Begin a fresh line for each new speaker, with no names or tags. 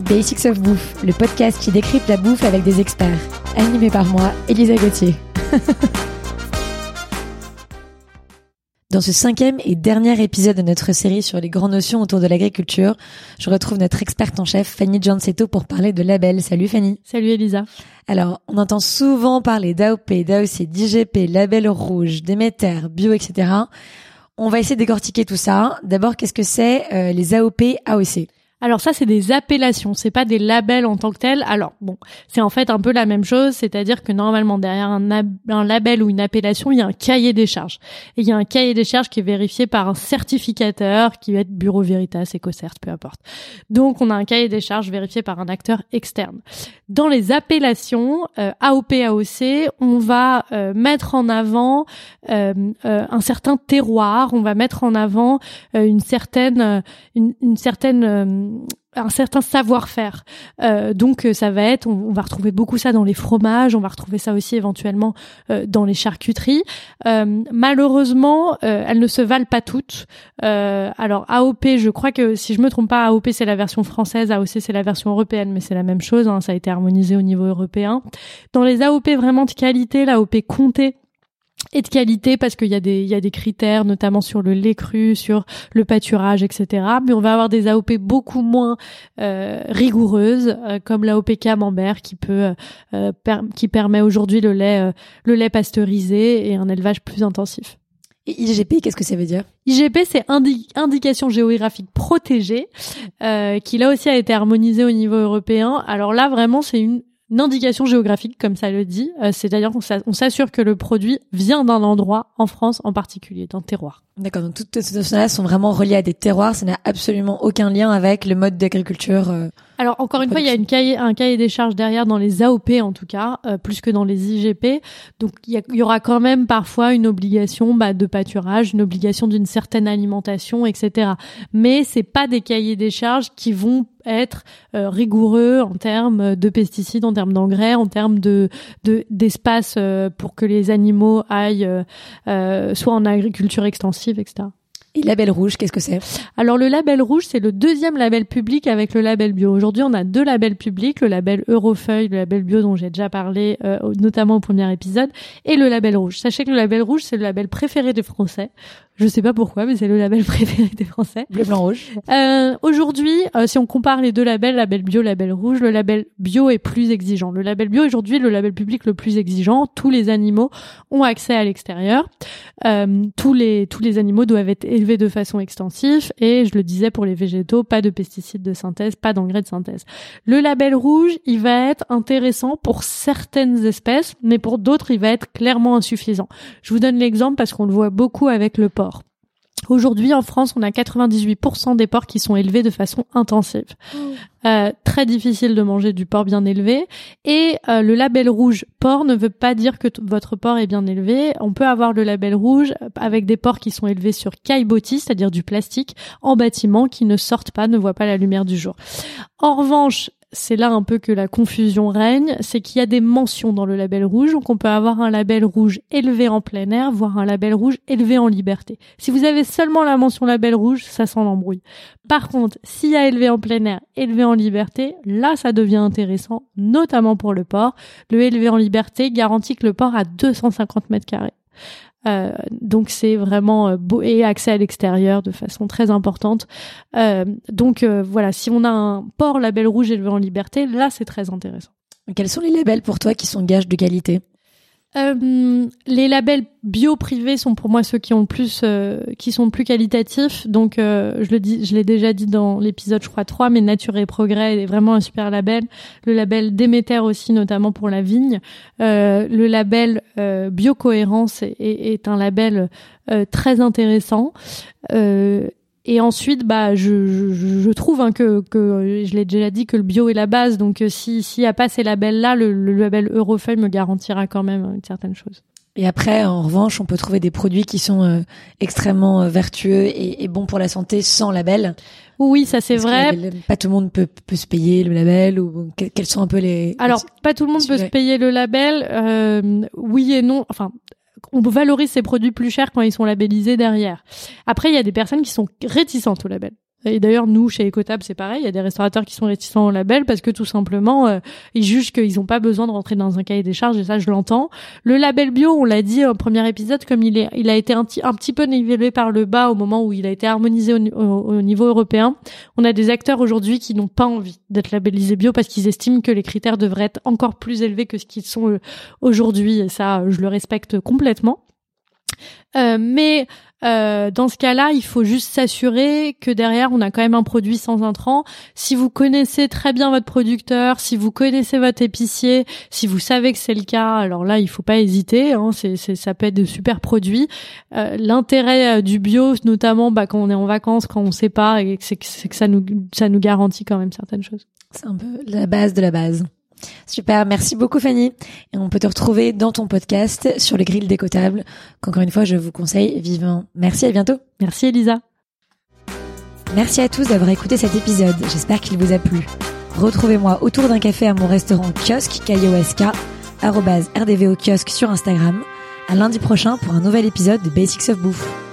Basics of Bouffe, le podcast qui décrypte la bouffe avec des experts. Animé par moi, Elisa Gauthier. Dans ce cinquième et dernier épisode de notre série sur les grandes notions autour de l'agriculture, je retrouve notre experte en chef Fanny Giancetto pour parler de labels. Salut Fanny.
Salut Elisa.
Alors, on entend souvent parler d'AOP, d'AOC, d'IGP, label rouge, Déméter, bio, etc. On va essayer de décortiquer tout ça. D'abord, qu'est-ce que c'est euh, les AOP, AOC
alors ça, c'est des appellations, c'est pas des labels en tant que tels. Alors bon, c'est en fait un peu la même chose, c'est-à-dire que normalement derrière un, label ou une appellation, il y a un cahier des charges. Et il y a un cahier des charges qui est vérifié par un certificateur, qui va être Bureau Veritas, EcoCert, peu importe. Donc on a un cahier des charges vérifié par un acteur externe. Dans les appellations euh, AOP, AOC, on va euh, mettre en avant euh, un certain terroir, on va mettre en avant une certaine une certaine un certain savoir-faire. Euh, donc euh, ça va être, on, va retrouver beaucoup ça dans les fromages, on va retrouver ça aussi éventuellement euh, dans les charcuteries. Euh, malheureusement, elles ne se valent pas toutes. alors AOP, je crois que si je me trompe pas, AOP c'est la version française, AOC c'est la version européenne, mais c'est la même chose. Hein, ça a été harmonisé au niveau européen. Dans les AOP vraiment de qualité, l'AOP comptée et de qualité parce qu'il y a des il y a des critères notamment sur le lait cru, sur le pâturage, etc. Mais on va avoir des AOP beaucoup moins euh, rigoureuses, euh, comme l'AOP camembert qui peut euh, qui permet aujourd'hui le lait euh, le lait pasteurisé et un élevage plus intensif.
Et IGP, qu'est-ce que ça veut dire?
IGP, c'est indication géographique protégée, qui là aussi a été harmonisée au niveau européen. Alors là, vraiment, c'est une une indication géographique, comme ça le dit, euh, c'est-à-dire qu'on s'assure que le produit vient d'un endroit, en France en particulier, d'un terroir.
D'accord, donc toutes ces notions-là sont vraiment reliées à des terroirs, ça n'a absolument aucun lien avec le mode d'agriculture. Euh,
Alors encore une fois, il y a une cahier, un cahier des charges derrière dans les AOP en tout cas, euh, plus que dans les IGP. Donc il y, aura quand même parfois une obligation bah, de pâturage, une obligation d'une certaine alimentation, etc. Mais c'est pas des cahiers des charges qui vont être euh, rigoureux en termes de pesticides, en termes d'engrais, en termes de d'espace pour que les animaux aillent soit en agriculture extensive etc.
Et label rouge, qu'est-ce que c'est?
Alors le label rouge, c'est le deuxième label public avec le label bio. Aujourd'hui, on a deux labels publics, le label Eurofeuille, le label bio dont j'ai déjà parlé, euh, notamment au premier épisode, et le label rouge. Sachez que le label rouge, c'est le label préféré des Français. Je sais pas pourquoi, mais c'est le label préféré des Français.
Bleu, blanc, rouge.
Euh, Aujourd'hui, euh, si on compare les deux labels, label bio, label rouge, le label bio est plus exigeant. Le label bio aujourd'hui, le label public le plus exigeant. Tous les animaux ont accès à l'extérieur. Euh, tous les tous les animaux doivent être élevés de façon extensive et je le disais pour les végétaux, pas de pesticides de synthèse, pas d'engrais de synthèse. Le label rouge, il va être intéressant pour certaines espèces, mais pour d'autres, il va être clairement insuffisant. Je vous donne l'exemple parce qu'on le voit beaucoup avec le porc. Aujourd'hui, en France, on a 98% des porcs qui sont élevés de façon intensive. Oh. Euh, très difficile de manger du porc bien élevé. Et euh, le label rouge porc ne veut pas dire que votre porc est bien élevé. On peut avoir le label rouge avec des porcs qui sont élevés sur caillebotis, c'est-à-dire du plastique, en bâtiment, qui ne sortent pas, ne voient pas la lumière du jour. En revanche, c'est là un peu que la confusion règne, c'est qu'il y a des mentions dans le label rouge, donc on peut avoir un label rouge élevé en plein air, voire un label rouge élevé en liberté. Si vous avez seulement la mention label rouge, ça sent l'embrouille. Par contre, s'il y a élevé en plein air, élevé en liberté, là ça devient intéressant, notamment pour le port. Le élevé en liberté garantit que le port a 250 mètres carrés. Euh, donc c'est vraiment euh, beau et accès à l'extérieur de façon très importante. Euh, donc voilà, si on a un port label rouge élevé en liberté, là c'est très intéressant.
Quels sont les labels pour toi qui sont gages de qualité?
Euh, les labels bio privés sont pour moi ceux qui ont le plus, euh, qui sont plus qualitatifs. Donc, euh, je le dis, je l'ai déjà dit dans l'épisode, je crois 3, mais Nature et Progrès est vraiment un super label. Le label Déméter aussi, notamment pour la vigne. le label Biocohérence est, est, un label très intéressant. Et ensuite, bah, je, je, je trouve hein, que, que je l'ai déjà dit que le bio est la base. Donc, euh, si s'il n'y a pas ces labels-là, le, le, label Eurofeuille me garantira quand même une certaine chose.
Et après, en revanche, on peut trouver des produits qui sont euh, extrêmement euh, vertueux et, et, bons pour la santé sans label.
Oui, ça c'est vrai.
pas tout le monde peut, peut se payer le label ou quels sont un peu les.
Alors, pas tout le monde peut se payer le label. Euh, oui et non. Enfin, on valorise ces produits plus chers quand ils sont labellisés derrière. Après, il y a des personnes qui sont réticentes au label. Et d'ailleurs, nous, chez Ecotab, c'est pareil. Il y a des restaurateurs qui sont réticents au label parce que tout simplement, euh, ils jugent qu'ils n'ont pas besoin de rentrer dans un cahier des charges. Et ça, je l'entends. Le label bio, on l'a dit au premier épisode, comme il est, il a été un, un petit peu nivellé par le bas au moment où il a été harmonisé au, au niveau européen. On a des acteurs aujourd'hui qui n'ont pas envie d'être labellisés bio parce qu'ils estiment que les critères devraient être encore plus élevés que ce qu'ils sont aujourd'hui. Et ça, je le respecte complètement. Euh, mais euh, dans ce cas-là, il faut juste s'assurer que derrière, on a quand même un produit sans intrants. Si vous connaissez très bien votre producteur, si vous connaissez votre épicier, si vous savez que c'est le cas, alors là, il faut pas hésiter. Hein, c'est, ça peut être de super produits. Euh, l'intérêt euh, du bio, notamment bah, quand on est en vacances, quand on sait pas, c'est, que ça nous, ça nous garantit quand même certaines choses.
C'est un peu la base de la base. Super, merci beaucoup Fanny. Et on peut te retrouver dans ton podcast sur les grilles décotables, qu'encore une fois je vous conseille vivement. Merci, à bientôt.
Merci Elisa.
Merci à tous d'avoir écouté cet épisode, j'espère qu'il vous a plu. Retrouvez-moi autour d'un café à mon restaurant kiosque, KIOSK, rdvo kiosque sur Instagram, à lundi prochain pour un nouvel épisode de Basics of Bouffe.